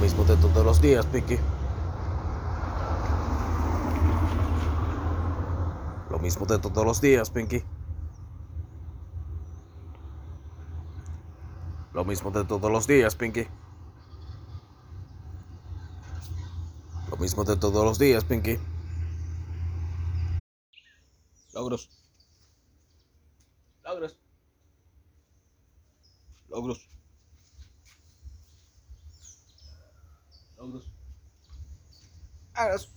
mismo de todos los días, Pinky. Lo mismo de todos los días, Pinky. Lo mismo de todos los días, Pinky. Lo mismo de todos los días, Pinky. Logros. Logros. Logros. Logros. Logros.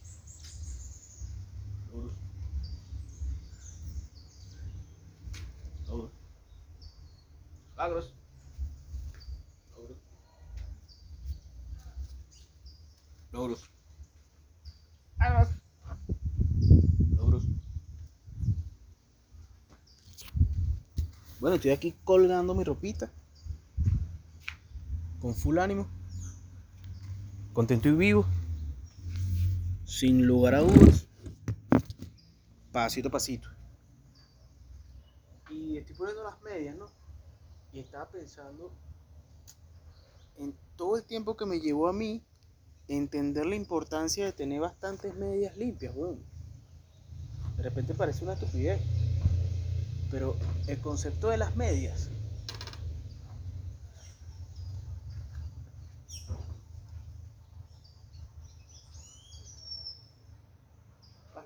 Logros. Logros. Logros. Logros. Logros. Bueno, estoy aquí colgando mi ropita. Con full ánimo. Contento y vivo. Sin lugar a dudas. Pasito a pasito. Y estoy poniendo las medias, ¿no? Y estaba pensando en todo el tiempo que me llevó a mí entender la importancia de tener bastantes medias limpias, weón. De repente parece una estupidez. Pero el concepto de las medias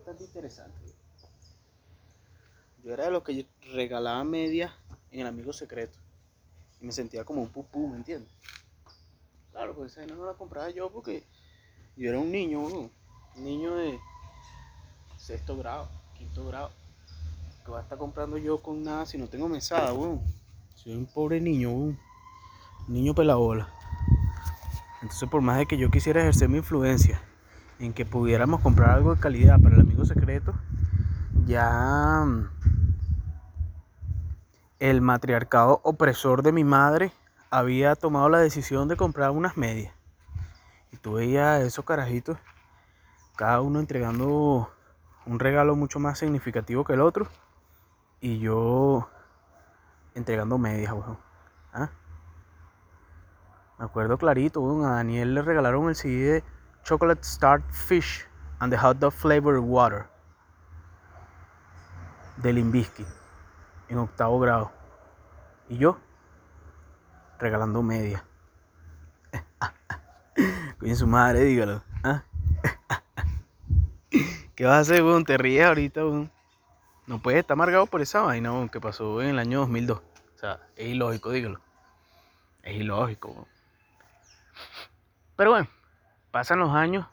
bastante interesante. Yo era de los que regalaba medias en el amigo secreto. Y me sentía como un pupú, ¿me entiendes? Claro, pues esa no la compraba yo porque yo era un niño, un niño de sexto grado, quinto grado. Que va a estar comprando yo con nada si no tengo mesada. Soy un pobre niño. Un niño pelabola. Entonces por más de que yo quisiera ejercer mi influencia en que pudiéramos comprar algo de calidad para el amigo secreto, ya mm, el matriarcado opresor de mi madre había tomado la decisión de comprar unas medias. Y tú veías esos carajitos, cada uno entregando un regalo mucho más significativo que el otro. Y yo entregando medias, weón. ¿Ah? Me acuerdo clarito, weón. A Daniel le regalaron el CD Chocolate Start Fish and the Hot Dog Flavored Water de Limbisky en octavo grado. Y yo regalando media. Coño su madre, dígalo. ¿ah? ¿Qué vas a hacer, weón? Te ríes ahorita, weón. No puedes estar amargado por esa vaina, weón, que pasó en el año 2002. O sea, es ilógico, dígalo. Es ilógico, weón. Pero bueno, pasan los años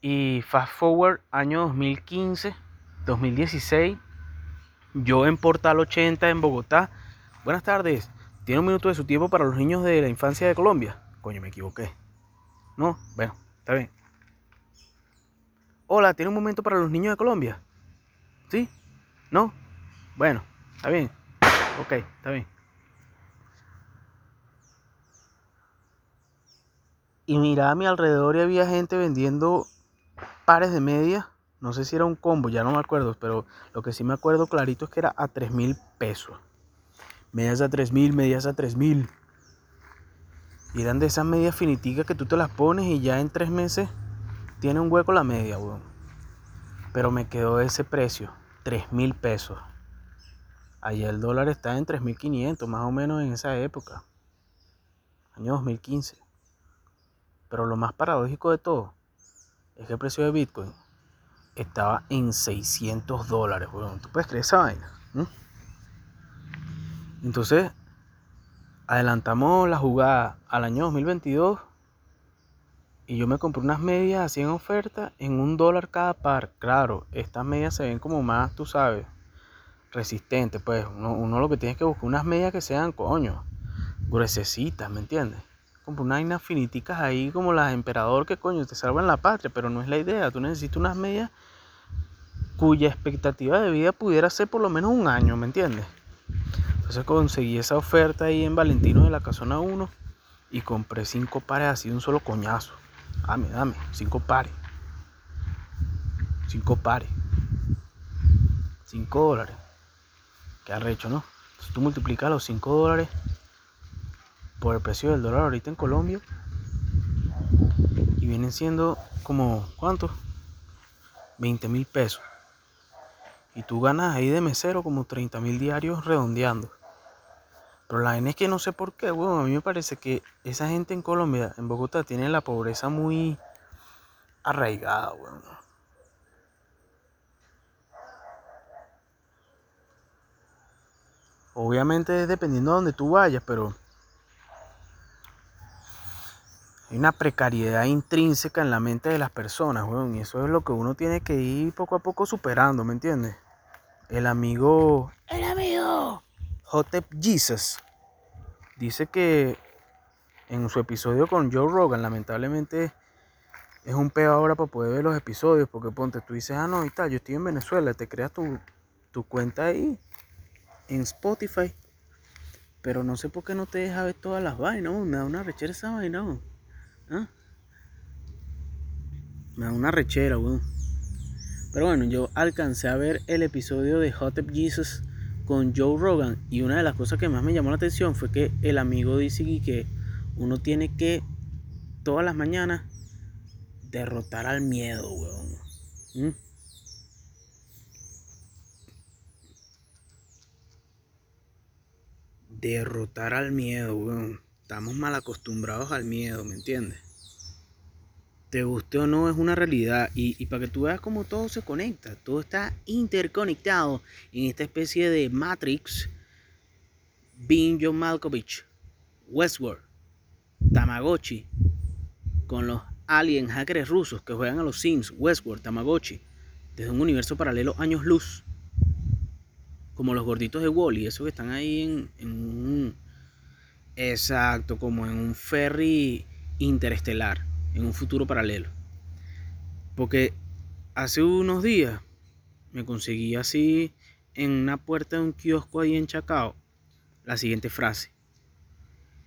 y fast forward año 2015, 2016, yo en Portal 80 en Bogotá. Buenas tardes. ¿Tiene un minuto de su tiempo para los niños de la infancia de Colombia? Coño, me equivoqué. No, bueno, está bien. Hola, ¿tiene un momento para los niños de Colombia? ¿Sí? ¿No? Bueno, está bien. Ok, está bien. Y miraba a mi alrededor y había gente vendiendo pares de medias. No sé si era un combo, ya no me acuerdo, pero lo que sí me acuerdo clarito es que era a 3 mil pesos. Medias a 3 mil, medias a 3 mil. Y eran de esas medias finiticas que tú te las pones y ya en tres meses tiene un hueco la media, weón. Pero me quedó ese precio, 3 mil pesos. Allá el dólar está en 3.500, más o menos en esa época. Año 2015. Pero lo más paradójico de todo es que el precio de Bitcoin estaba en 600 dólares. ¿Tú puedes creer esa vaina? ¿Mm? Entonces, adelantamos la jugada al año 2022 y yo me compré unas medias así en oferta en un dólar cada par. Claro, estas medias se ven como más, tú sabes, resistentes. Pues uno, uno lo que tiene que buscar unas medias que sean, coño, gruesecitas, ¿me entiendes? Como unas finiticas ahí como las de emperador que coño te salvan la patria, pero no es la idea. Tú necesitas unas medias cuya expectativa de vida pudiera ser por lo menos un año, ¿me entiendes? Entonces conseguí esa oferta ahí en Valentino de la Casona 1 y compré cinco pares así de un solo coñazo. Dame, dame, cinco pares. Cinco pares. Cinco dólares. Qué arrecho, ¿no? Entonces tú multiplicas los cinco dólares por el precio del dólar ahorita en Colombia y vienen siendo como, ¿cuánto? 20 mil pesos. Y tú ganas ahí de mesero como 30 mil diarios redondeando. Pero la N es que no sé por qué, weón. A mí me parece que esa gente en Colombia, en Bogotá, tiene la pobreza muy arraigada, weón. Obviamente es dependiendo de donde tú vayas, pero hay una precariedad intrínseca en la mente de las personas, weón. Y eso es lo que uno tiene que ir poco a poco superando, ¿me entiendes? El amigo. El amigo. Hotep Jesus. Dice que en su episodio con Joe Rogan, lamentablemente es un peor ahora para poder ver los episodios. Porque ponte, tú dices, ah, no, y tal, yo estoy en Venezuela, te creas tu, tu cuenta ahí en Spotify. Pero no sé por qué no te deja ver todas las vainas, me da una rechera esa vaina. ¿Ah? Me da una rechera, weón. Pero bueno, yo alcancé a ver el episodio de Hot Up Jesus con Joe Rogan y una de las cosas que más me llamó la atención fue que el amigo dice que uno tiene que todas las mañanas derrotar al miedo, weón. ¿Mm? Derrotar al miedo, weón. Estamos mal acostumbrados al miedo, ¿me entiendes? Te guste o no, es una realidad. Y, para que tú veas cómo todo se conecta, todo está interconectado en esta especie de Matrix. Being John Malkovich, Westworld, Tamagotchi, con los alien hackers rusos que juegan a los Sims, Westworld, Tamagotchi, desde un universo paralelo años luz, como los gorditos de Wally, esos que están ahí en, en un Exacto, como en un ferry interestelar, en un futuro paralelo. Porque hace unos días me conseguí así en una puerta de un kiosco ahí en Chacao la siguiente frase.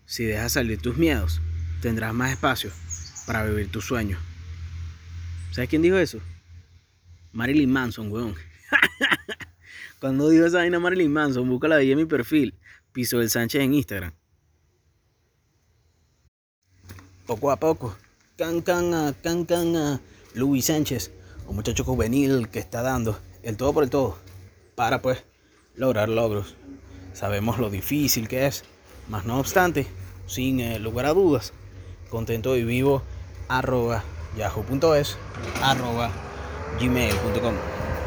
Si dejas salir tus miedos, tendrás más espacio para vivir tus sueños. ¿Sabes quién dijo eso? Marilyn Manson, weón. Cuando dijo esa vaina Marilyn Manson, búscala ahí en mi perfil, Piso del Sánchez en Instagram poco a poco. Can, can, a, can, can, a Luis Sánchez, un muchacho juvenil que está dando el todo por el todo para pues lograr logros. Sabemos lo difícil que es, mas no obstante, sin eh, lugar a dudas, contento y vivo, arroba yahoo.es, arroba gmail.com.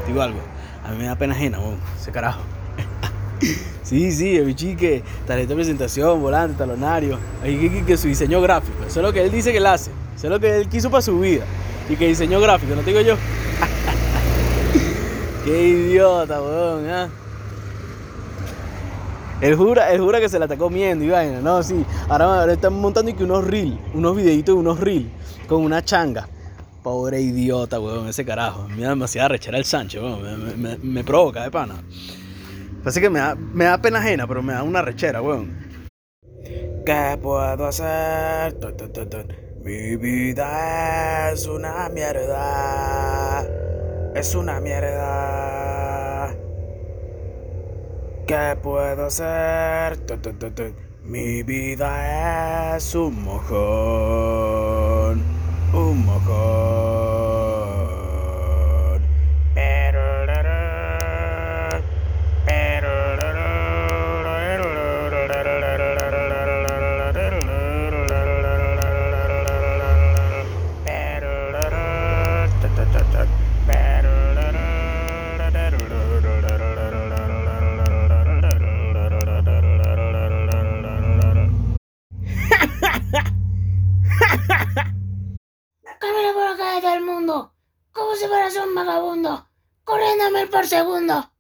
Digo algo, a mí me da pena ajena, ese carajo. Sí, sí, el bichique, talento de presentación, volante, talonario. Ahí que, que, su diseño gráfico. Eso es lo que él dice que él hace. Eso es lo que él quiso para su vida. Y que diseño gráfico, no te digo yo. Qué idiota, weón, ¿ah? Él jura, él jura que se la está comiendo y vaina. No, sí. Ahora, ahora están montando y que unos reels, unos videitos de unos reels con una changa. Pobre idiota, weón, ese carajo. Me da demasiada rechera el Sánchez, weón. Me, me provoca de pana. Así que me da, me da pena ajena, pero me da una rechera, weón. ¿Qué puedo hacer? Mi vida es una mierda. Es una mierda. ¿Qué puedo hacer? Mi vida es un mojón. Un mojón. Vagabundo, corriendo mil por segundo.